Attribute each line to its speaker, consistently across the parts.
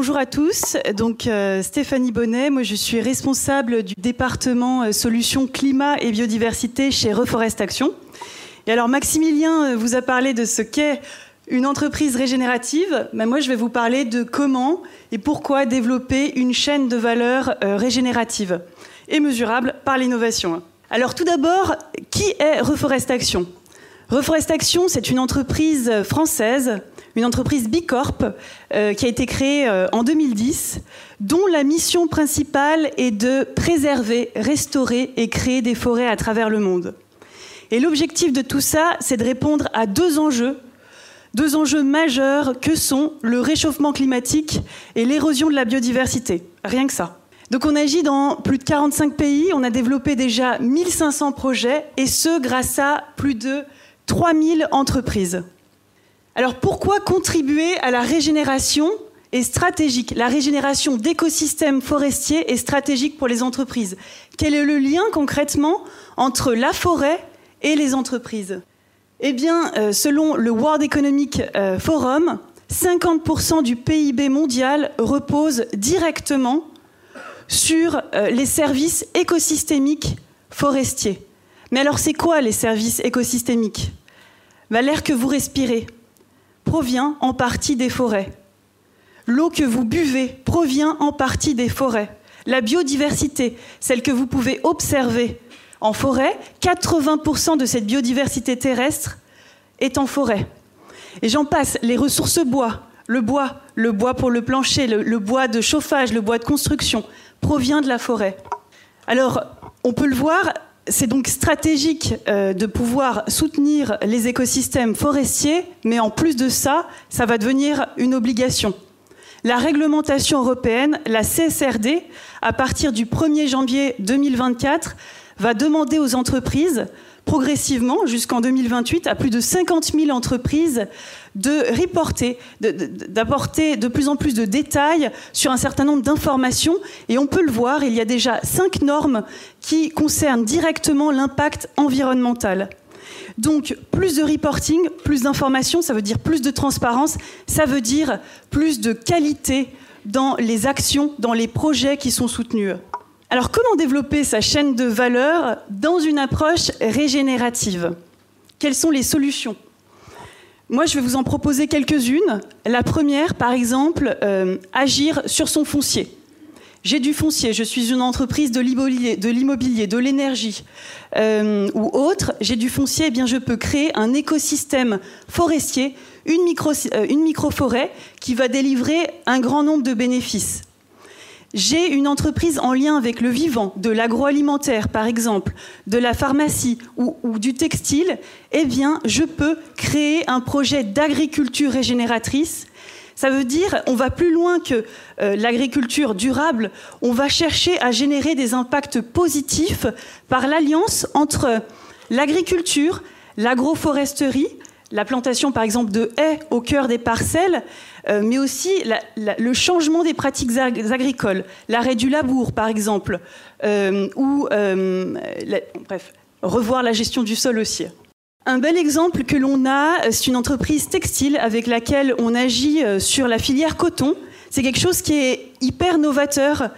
Speaker 1: Bonjour à tous. Donc euh, Stéphanie Bonnet, moi je suis responsable du département euh, solutions climat et biodiversité chez Reforest Action. Et alors Maximilien euh, vous a parlé de ce qu'est une entreprise régénérative. Mais moi je vais vous parler de comment et pourquoi développer une chaîne de valeur régénérative et mesurable par l'innovation. Alors tout d'abord, qui est Reforest Action? Reforest Action, c'est une entreprise française une entreprise Bicorp euh, qui a été créée euh, en 2010, dont la mission principale est de préserver, restaurer et créer des forêts à travers le monde. Et l'objectif de tout ça, c'est de répondre à deux enjeux, deux enjeux majeurs que sont le réchauffement climatique et l'érosion de la biodiversité. Rien que ça. Donc on agit dans plus de 45 pays, on a développé déjà 1500 projets, et ce grâce à plus de 3000 entreprises. Alors pourquoi contribuer à la régénération est stratégique La régénération d'écosystèmes forestiers est stratégique pour les entreprises? Quel est le lien concrètement entre la forêt et les entreprises? Eh bien, euh, selon le World Economic euh, Forum, 50% du PIB mondial repose directement sur euh, les services écosystémiques forestiers. Mais alors c'est quoi les services écosystémiques? Bah, L'air que vous respirez, provient en partie des forêts. L'eau que vous buvez provient en partie des forêts. La biodiversité, celle que vous pouvez observer en forêt, 80% de cette biodiversité terrestre est en forêt. Et j'en passe, les ressources bois, le bois, le bois pour le plancher, le, le, bois de chauffage, le bois de construction, provient de la forêt. Alors, on peut le voir, c'est donc stratégique euh, de pouvoir soutenir les écosystèmes forestiers, mais en plus de ça, ça va devenir une obligation. La réglementation européenne, la CSRD, à partir du 1er janvier 2024, va demander aux entreprises progressivement jusqu'en 2028 à plus de 50 000 entreprises de reporter, d'apporter de, plus en plus de détails sur un certain nombre d'informations. Et on peut le voir, il y a déjà cinq normes qui concernent directement l'impact environnemental. Donc, plus de reporting, plus d'informations, ça veut dire plus de transparence, ça veut dire plus de qualité dans les actions, dans les projets qui sont soutenus. Alors comment développer sa chaîne de valeur dans une approche régénérative? Quelles sont les solutions? Moi, je vais vous en proposer quelques-unes. La première, par exemple, euh, agir sur son foncier. J'ai du foncier, je suis une entreprise de l'immobilier, de l'énergie euh, ou autre. J'ai du foncier, eh bien je peux créer un écosystème forestier, une euh, micro-forêt qui va délivrer un grand nombre de bénéfices j'ai une entreprise en lien avec le vivant, de l'agroalimentaire par exemple, de la pharmacie ou, du textile, eh bien, je peux créer un projet d'agriculture régénératrice. Ça veut dire, on va plus loin que euh, l'agriculture durable, on va chercher à générer des impacts positifs par l'alliance entre l'agriculture, l'agroforesterie, la plantation par exemple de haies au cœur des parcelles, euh, mais aussi le changement des pratiques agricoles, l'arrêt du labour par exemple, euh, ou euh, bref, revoir la gestion du sol aussi. Un bel exemple que l'on a, c'est une entreprise textile avec laquelle on agit sur la filière coton. C'est quelque chose qui est hyper novateur,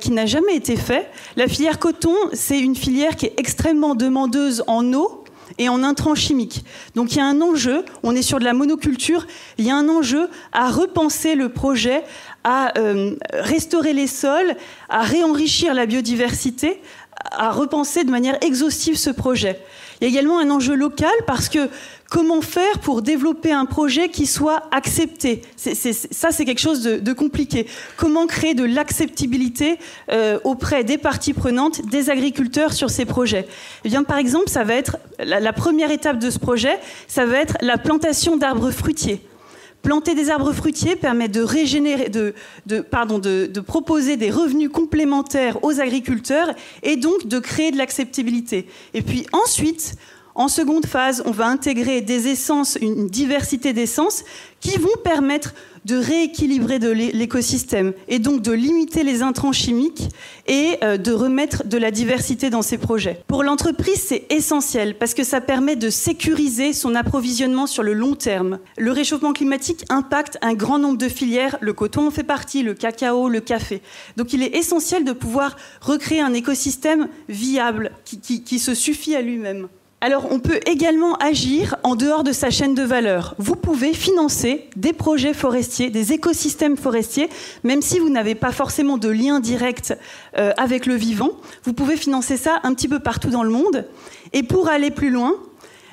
Speaker 1: qui n'a jamais été fait. La filière coton, c'est une filière qui est extrêmement demandeuse en eau, et en intrants chimiques. Donc il y a un enjeu, on est sur de la monoculture, il y a un enjeu à repenser le projet, à euh, restaurer les sols, à réenrichir la biodiversité, à repenser de manière exhaustive ce projet. Il y a également un enjeu local parce que Comment faire pour développer un projet qui soit accepté? Ça, c'est quelque chose de, compliqué. Comment créer de l'acceptabilité euh, auprès des parties prenantes, des agriculteurs sur ces projets? Eh bien, Par exemple, ça va être la, première étape de ce projet, ça va être la plantation d'arbres fruitiers. Planter des arbres fruitiers permet de régénérer, de, proposer des revenus complémentaires aux agriculteurs et donc de créer de l'acceptabilité. Et puis ensuite, En seconde phase, on va intégrer des essences, une diversité d'essences qui vont permettre de rééquilibrer de l'écosystème et donc de limiter les intrants chimiques et euh, de remettre de la diversité dans ses projets. Pour l'entreprise, c'est essentiel parce que ça permet de sécuriser son approvisionnement sur le long terme. Le réchauffement climatique impacte un grand nombre de filières, le coton en fait partie, le cacao, le café. Donc il est essentiel de pouvoir recréer un écosystème viable qui se suffit à lui-même. Alors, on peut également agir en dehors de sa chaîne de valeur. Vous pouvez financer des projets forestiers, des écosystèmes forestiers, même si vous n'avez pas forcément de lien direct euh, avec le vivant. Vous pouvez financer ça un petit peu partout dans le monde. Et pour aller plus loin,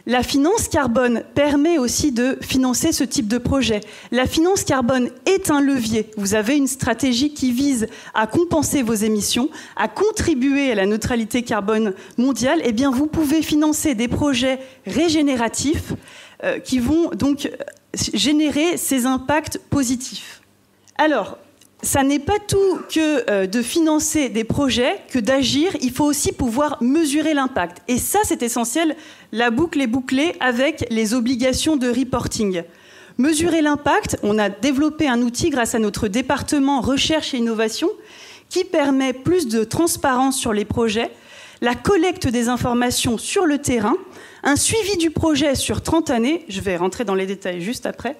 Speaker 1: la finance carbone permet aussi de financer ce type de projet. La finance carbone est un levier. Vous avez une stratégie qui vise à compenser vos émissions, à contribuer à la neutralité carbone mondiale. Eh bien, vous pouvez financer des projets régénératifs euh, qui vont donc générer ces impacts positifs. Alors, ça n'est pas tout que euh, de financer des projets, que d'agir, il faut aussi pouvoir mesurer l'impact. Et ça, c'est essentiel, la boucle est bouclée avec les obligations de reporting. Mesurer l'impact, on a développé un outil grâce à notre département recherche et innovation qui permet plus de transparence sur les projets, la collecte des informations sur le terrain, un suivi du projet sur 30 années, je vais rentrer dans les détails juste après,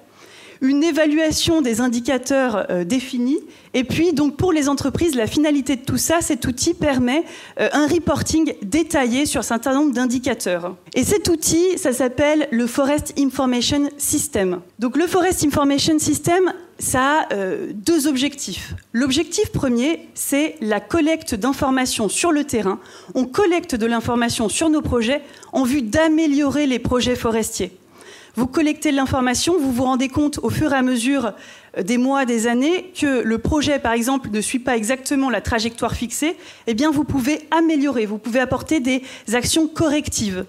Speaker 1: une évaluation des indicateurs euh, définis. Et puis, donc, pour les entreprises, la finalité de tout ça, cet outil permet euh, un reporting détaillé sur un certain nombre d'indicateurs. Et cet outil, ça s'appelle le Forest Information System. Donc, le Forest Information System, ça a euh, deux objectifs. L'objectif premier, c'est la collecte d'informations sur le terrain. On collecte de l'information sur nos projets en vue d'améliorer les projets forestiers. Vous collectez l'information, vous vous rendez compte au fur et à mesure euh, des mois, des années, que le projet, par exemple, ne suit pas exactement la trajectoire fixée, eh bien, vous pouvez améliorer, vous pouvez apporter des actions correctives.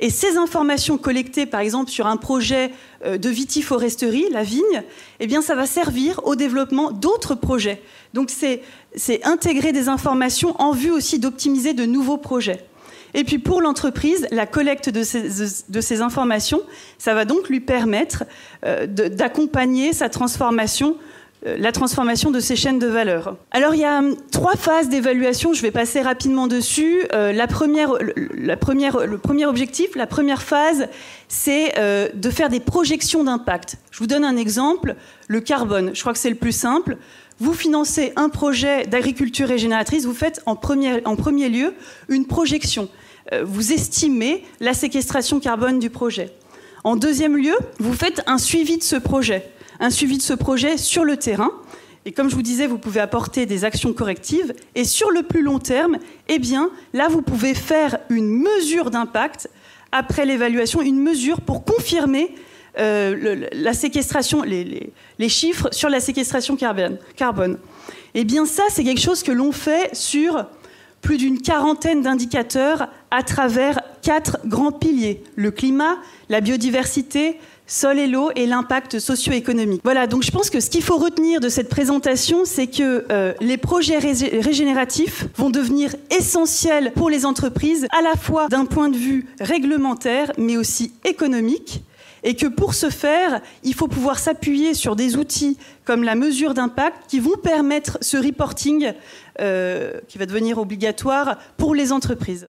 Speaker 1: Et ces informations collectées, par exemple, sur un projet euh, de vitiforesterie, la vigne, eh bien, ça va servir au développement d'autres projets. Donc, c'est intégrer des informations en vue aussi d'optimiser de nouveaux projets. Et puis pour l'entreprise, la collecte de ces, informations, ça va donc lui permettre euh, d'accompagner sa transformation euh, la transformation de ces chaînes de valeur. Alors il y a hum, trois phases d'évaluation, je vais passer rapidement dessus. Euh, le premier objectif, la première phase, c'est de faire des projections d'impact. Je vous donne un exemple, le carbone, je crois que c'est le plus simple. Vous financez un projet d'agriculture régénératrice, vous faites en premier, lieu une projection. Euh, vous estimez la séquestration carbone du projet. En deuxième lieu, vous faites un suivi de ce projet, un suivi de ce projet sur le terrain. Et comme je vous disais, vous pouvez apporter des actions correctives. Et sur le plus long terme, eh bien, là, vous pouvez faire une mesure d'impact après l'évaluation, une mesure pour confirmer euh, la séquestration, les, chiffres sur la séquestration carbone. carbone. Eh bien ça, c'est quelque chose que l'on fait sur plus d'une quarantaine d'indicateurs à travers quatre grands piliers. Le climat, la biodiversité, sol et l'eau et l'impact socio-économique. Voilà, donc je pense que ce qu'il faut retenir de cette présentation, c'est que euh, les projets régénératifs vont devenir essentiels pour les entreprises, à la fois d'un point de vue réglementaire, mais aussi économique et que pour ce faire, il faut pouvoir s'appuyer sur des outils comme la mesure d'impact qui vont permettre ce reporting euh, qui va devenir obligatoire pour les entreprises.